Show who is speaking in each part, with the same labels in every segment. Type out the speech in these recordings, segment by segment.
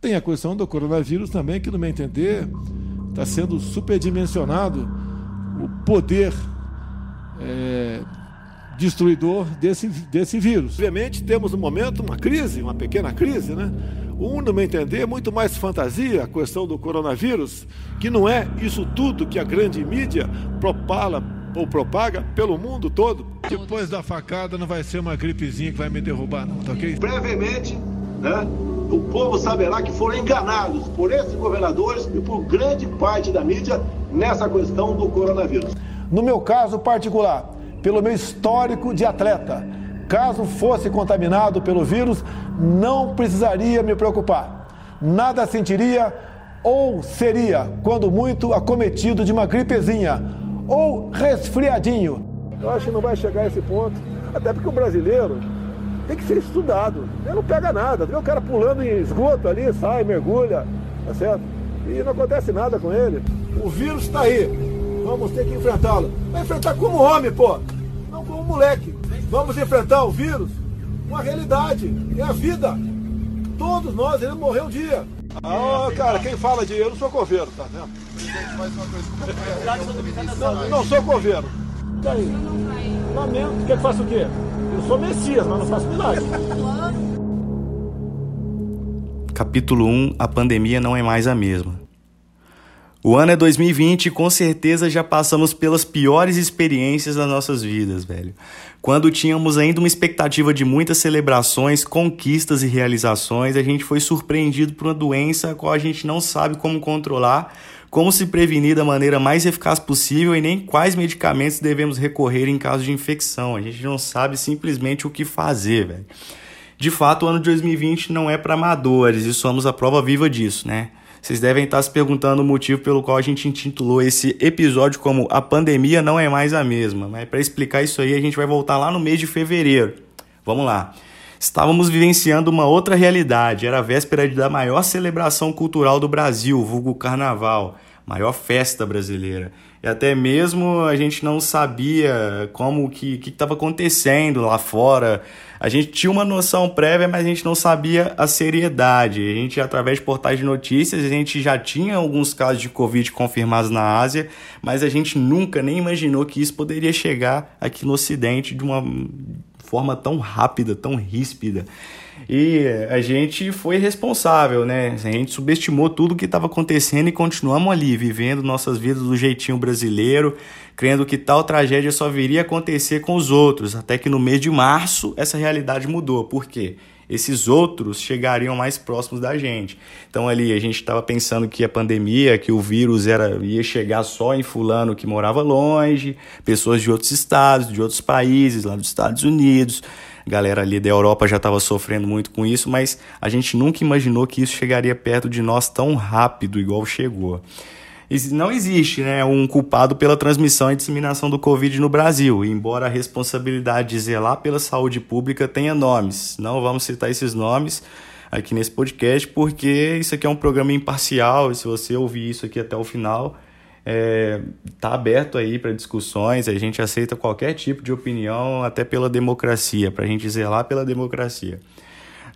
Speaker 1: Tem a questão do coronavírus também, que, no meu entender, está sendo superdimensionado o poder é, destruidor desse, desse vírus. Obviamente, temos no momento uma crise, uma pequena crise, né? Um, no meu entender, é muito mais fantasia a questão do coronavírus, que não é isso tudo que a grande mídia propala ou propaga pelo mundo todo. Depois da facada não vai ser uma gripezinha que vai me derrubar, não, tá ok?
Speaker 2: Brevemente, né? o povo saberá que foram enganados por esses governadores e por grande parte da mídia nessa questão do coronavírus.
Speaker 3: No meu caso particular, pelo meu histórico de atleta, caso fosse contaminado pelo vírus, não precisaria me preocupar. Nada sentiria ou seria, quando muito, acometido de uma gripezinha ou resfriadinho. Eu acho que não vai chegar a esse ponto, até porque o brasileiro tem que ser estudado. Ele não pega nada. Vê o cara pulando em esgoto ali, sai, mergulha, tá certo? E não acontece nada com ele. O vírus está aí. Vamos ter que enfrentá-lo. Vai enfrentar como homem, pô. Não como moleque. Vamos enfrentar o vírus. Uma realidade. É a vida. Todos nós iremos morrer um dia. Ah, cara, quem fala de eu não sou coveiro, tá vendo? Não, não sou coveiro. E? Lamento. Quer que faça o quê? Eu sou Messias, mas não faço milagre.
Speaker 4: Capítulo 1 A pandemia não é mais a mesma. O ano é 2020 e com certeza já passamos pelas piores experiências das nossas vidas, velho. Quando tínhamos ainda uma expectativa de muitas celebrações, conquistas e realizações, a gente foi surpreendido por uma doença a qual a gente não sabe como controlar como se prevenir da maneira mais eficaz possível e nem quais medicamentos devemos recorrer em caso de infecção. A gente não sabe simplesmente o que fazer, velho. De fato, o ano de 2020 não é para amadores e somos a prova viva disso, né? Vocês devem estar se perguntando o motivo pelo qual a gente intitulou esse episódio como A Pandemia Não É Mais a Mesma. Mas para explicar isso aí, a gente vai voltar lá no mês de fevereiro. Vamos lá. Estávamos vivenciando uma outra realidade. Era a véspera da maior celebração cultural do Brasil, vulgo Carnaval maior festa brasileira. E até mesmo a gente não sabia como que estava acontecendo lá fora. A gente tinha uma noção prévia, mas a gente não sabia a seriedade. A gente, através de portais de notícias, a gente já tinha alguns casos de Covid confirmados na Ásia, mas a gente nunca nem imaginou que isso poderia chegar aqui no Ocidente de uma forma tão rápida, tão ríspida. E a gente foi responsável, né? A gente subestimou tudo o que estava acontecendo e continuamos ali, vivendo nossas vidas do jeitinho brasileiro, crendo que tal tragédia só viria acontecer com os outros, até que no mês de março essa realidade mudou. Por quê? Esses outros chegariam mais próximos da gente. Então ali a gente estava pensando que a pandemia, que o vírus era ia chegar só em fulano que morava longe, pessoas de outros estados, de outros países, lá dos Estados Unidos galera ali da Europa já estava sofrendo muito com isso, mas a gente nunca imaginou que isso chegaria perto de nós tão rápido, igual chegou. Não existe né, um culpado pela transmissão e disseminação do Covid no Brasil, embora a responsabilidade de zelar pela saúde pública tenha nomes. Não vamos citar esses nomes aqui nesse podcast, porque isso aqui é um programa imparcial, e se você ouvir isso aqui até o final, é, tá aberto aí para discussões, a gente aceita qualquer tipo de opinião, até pela democracia, para a gente zelar pela democracia.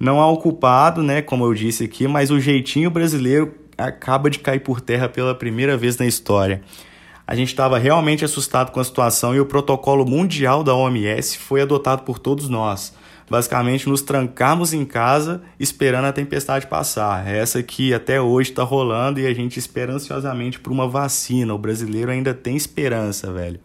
Speaker 4: Não há o culpado, né, como eu disse aqui, mas o jeitinho brasileiro acaba de cair por terra pela primeira vez na história. A gente estava realmente assustado com a situação e o protocolo mundial da OMS foi adotado por todos nós basicamente nos trancarmos em casa esperando a tempestade passar. É essa que até hoje está rolando e a gente espera ansiosamente por uma vacina. O brasileiro ainda tem esperança, velho.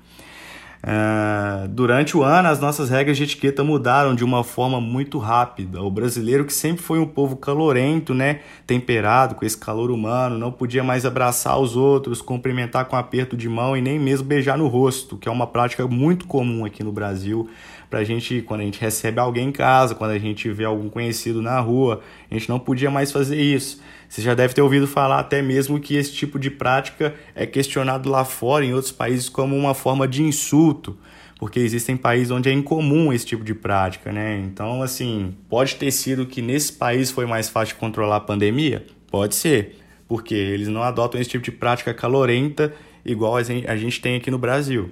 Speaker 4: Uh, durante o ano, as nossas regras de etiqueta mudaram de uma forma muito rápida. O brasileiro, que sempre foi um povo calorento, né, temperado com esse calor humano, não podia mais abraçar os outros, cumprimentar com aperto de mão e nem mesmo beijar no rosto, que é uma prática muito comum aqui no Brasil pra gente, quando a gente recebe alguém em casa, quando a gente vê algum conhecido na rua, a gente não podia mais fazer isso. Você já deve ter ouvido falar até mesmo que esse tipo de prática é questionado lá fora, em outros países, como uma forma de insulto, porque existem países onde é incomum esse tipo de prática, né? Então, assim, pode ter sido que nesse país foi mais fácil controlar a pandemia? Pode ser, porque eles não adotam esse tipo de prática calorenta igual a gente tem aqui no Brasil.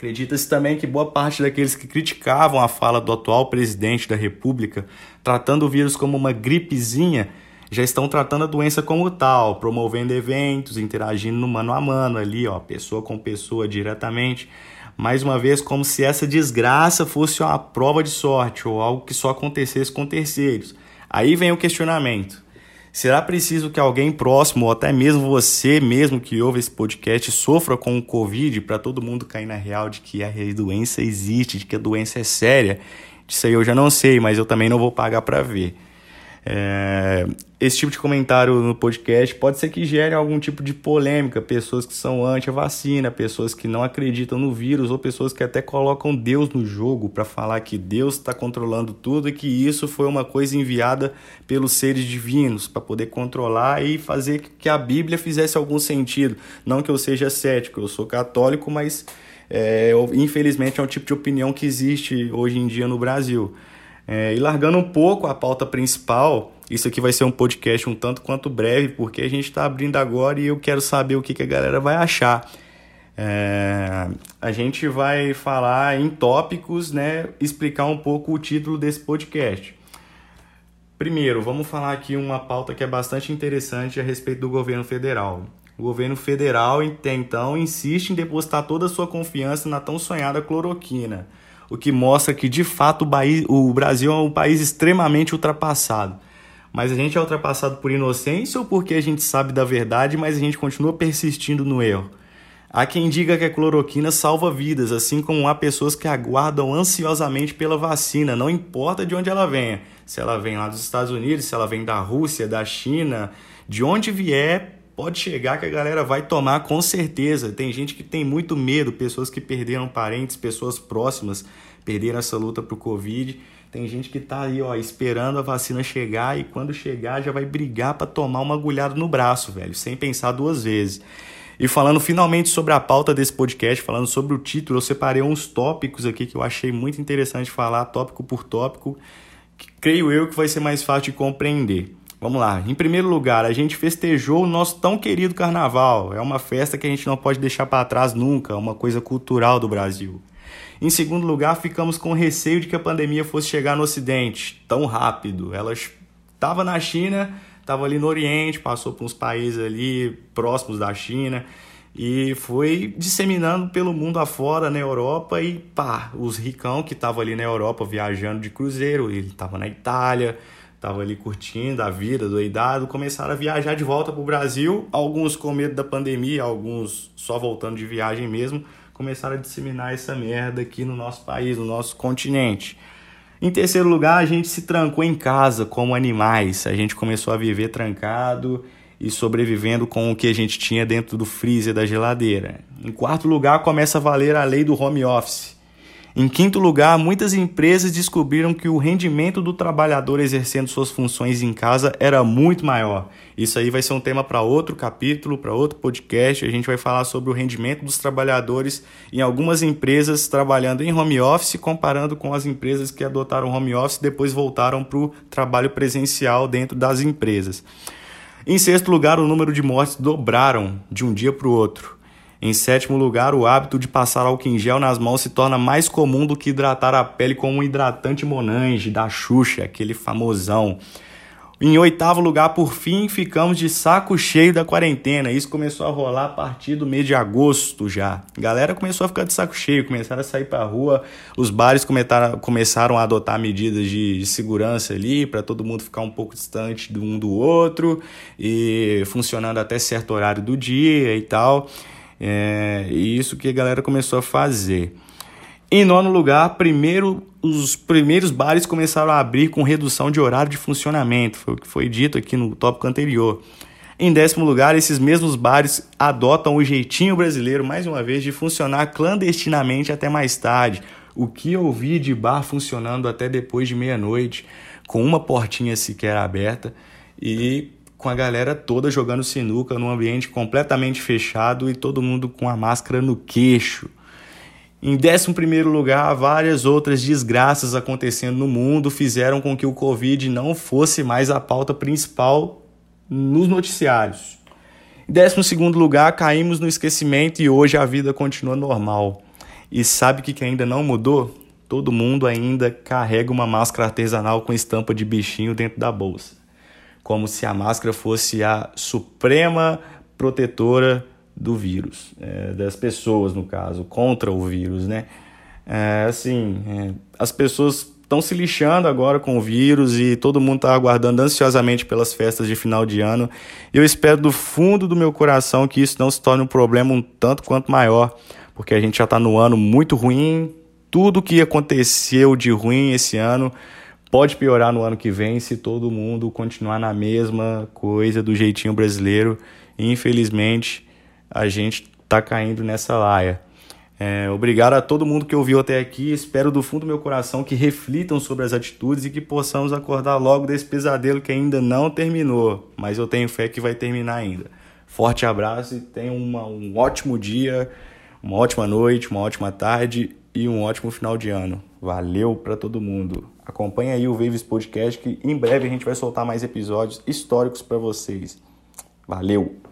Speaker 4: Acredita-se também que boa parte daqueles que criticavam a fala do atual presidente da República, tratando o vírus como uma gripezinha, já estão tratando a doença como tal, promovendo eventos, interagindo no mano a mano ali, ó, pessoa com pessoa diretamente. Mais uma vez, como se essa desgraça fosse uma prova de sorte ou algo que só acontecesse com terceiros. Aí vem o questionamento. Será preciso que alguém próximo, ou até mesmo você mesmo que ouve esse podcast, sofra com o Covid para todo mundo cair na real de que a doença existe, de que a doença é séria? Isso aí eu já não sei, mas eu também não vou pagar para ver. É, esse tipo de comentário no podcast pode ser que gere algum tipo de polêmica, pessoas que são anti-vacina, pessoas que não acreditam no vírus ou pessoas que até colocam Deus no jogo para falar que Deus está controlando tudo e que isso foi uma coisa enviada pelos seres divinos para poder controlar e fazer que a Bíblia fizesse algum sentido. Não que eu seja cético, eu sou católico, mas é, infelizmente é um tipo de opinião que existe hoje em dia no Brasil. É, e largando um pouco a pauta principal, isso aqui vai ser um podcast um tanto quanto breve, porque a gente está abrindo agora e eu quero saber o que, que a galera vai achar. É, a gente vai falar em tópicos, né? Explicar um pouco o título desse podcast. Primeiro, vamos falar aqui uma pauta que é bastante interessante a respeito do governo federal. O governo federal, então, insiste em depositar toda a sua confiança na tão sonhada cloroquina o que mostra que de fato o Brasil é um país extremamente ultrapassado. Mas a gente é ultrapassado por inocência ou porque a gente sabe da verdade, mas a gente continua persistindo no erro? Há quem diga que a cloroquina salva vidas, assim como há pessoas que aguardam ansiosamente pela vacina, não importa de onde ela venha. Se ela vem lá dos Estados Unidos, se ela vem da Rússia, da China, de onde vier, pode chegar que a galera vai tomar com certeza. Tem gente que tem muito medo, pessoas que perderam parentes, pessoas próximas perderam essa luta pro Covid. Tem gente que tá aí, ó, esperando a vacina chegar e quando chegar já vai brigar para tomar uma agulhada no braço, velho, sem pensar duas vezes. E falando finalmente sobre a pauta desse podcast, falando sobre o título, eu separei uns tópicos aqui que eu achei muito interessante falar, tópico por tópico, que creio eu que vai ser mais fácil de compreender. Vamos lá. Em primeiro lugar, a gente festejou o nosso tão querido carnaval. É uma festa que a gente não pode deixar para trás nunca, uma coisa cultural do Brasil. Em segundo lugar, ficamos com receio de que a pandemia fosse chegar no Ocidente tão rápido. Ela estava na China, estava ali no Oriente, passou por uns países ali próximos da China e foi disseminando pelo mundo afora na Europa e pá, os ricão que estavam ali na Europa viajando de cruzeiro, ele estava na Itália, estavam ali curtindo a vida, doidado, começaram a viajar de volta para o Brasil. Alguns com medo da pandemia, alguns só voltando de viagem mesmo, começaram a disseminar essa merda aqui no nosso país, no nosso continente. Em terceiro lugar, a gente se trancou em casa como animais. A gente começou a viver trancado e sobrevivendo com o que a gente tinha dentro do freezer da geladeira. Em quarto lugar, começa a valer a lei do home office. Em quinto lugar, muitas empresas descobriram que o rendimento do trabalhador exercendo suas funções em casa era muito maior. Isso aí vai ser um tema para outro capítulo, para outro podcast. A gente vai falar sobre o rendimento dos trabalhadores em algumas empresas trabalhando em home office, comparando com as empresas que adotaram home office e depois voltaram para o trabalho presencial dentro das empresas. Em sexto lugar, o número de mortes dobraram de um dia para o outro. Em sétimo lugar, o hábito de passar álcool em gel nas mãos se torna mais comum do que hidratar a pele com um hidratante Monange da Xuxa, aquele famosão. Em oitavo lugar, por fim, ficamos de saco cheio da quarentena. Isso começou a rolar a partir do mês de agosto já. A galera começou a ficar de saco cheio, começaram a sair pra rua, os bares começaram a adotar medidas de, segurança ali para todo mundo ficar um pouco distante do um do outro e funcionando até certo horário do dia e tal. É, e isso que a galera começou a fazer. Em nono lugar, primeiro, os primeiros bares começaram a abrir com redução de horário de funcionamento, foi o que foi dito aqui no tópico anterior. Em décimo lugar, esses mesmos bares adotam o jeitinho brasileiro, mais uma vez, de funcionar clandestinamente até mais tarde. O que eu vi de bar funcionando até depois de meia-noite, com uma portinha sequer aberta, e com a galera toda jogando sinuca num ambiente completamente fechado e todo mundo com a máscara no queixo. Em 11 lugar, várias outras desgraças acontecendo no mundo fizeram com que o Covid não fosse mais a pauta principal nos noticiários. Em 12 lugar, caímos no esquecimento e hoje a vida continua normal. E sabe o que ainda não mudou? Todo mundo ainda carrega uma máscara artesanal com estampa de bichinho dentro da bolsa. Como se a máscara fosse a suprema protetora do vírus, é, das pessoas no caso, contra o vírus, né? É, assim, é, as pessoas estão se lixando agora com o vírus e todo mundo está aguardando ansiosamente pelas festas de final de ano. Eu espero do fundo do meu coração que isso não se torne um problema um tanto quanto maior, porque a gente já está no ano muito ruim. Tudo que aconteceu de ruim esse ano pode piorar no ano que vem se todo mundo continuar na mesma coisa do jeitinho brasileiro. Infelizmente, a gente está caindo nessa laia. É, obrigado a todo mundo que ouviu até aqui. Espero do fundo do meu coração que reflitam sobre as atitudes e que possamos acordar logo desse pesadelo que ainda não terminou, mas eu tenho fé que vai terminar ainda. Forte abraço e tenham uma, um ótimo dia, uma ótima noite, uma ótima tarde e um ótimo final de ano. Valeu para todo mundo. Acompanhe aí o Waves Podcast que em breve a gente vai soltar mais episódios históricos para vocês. Valeu!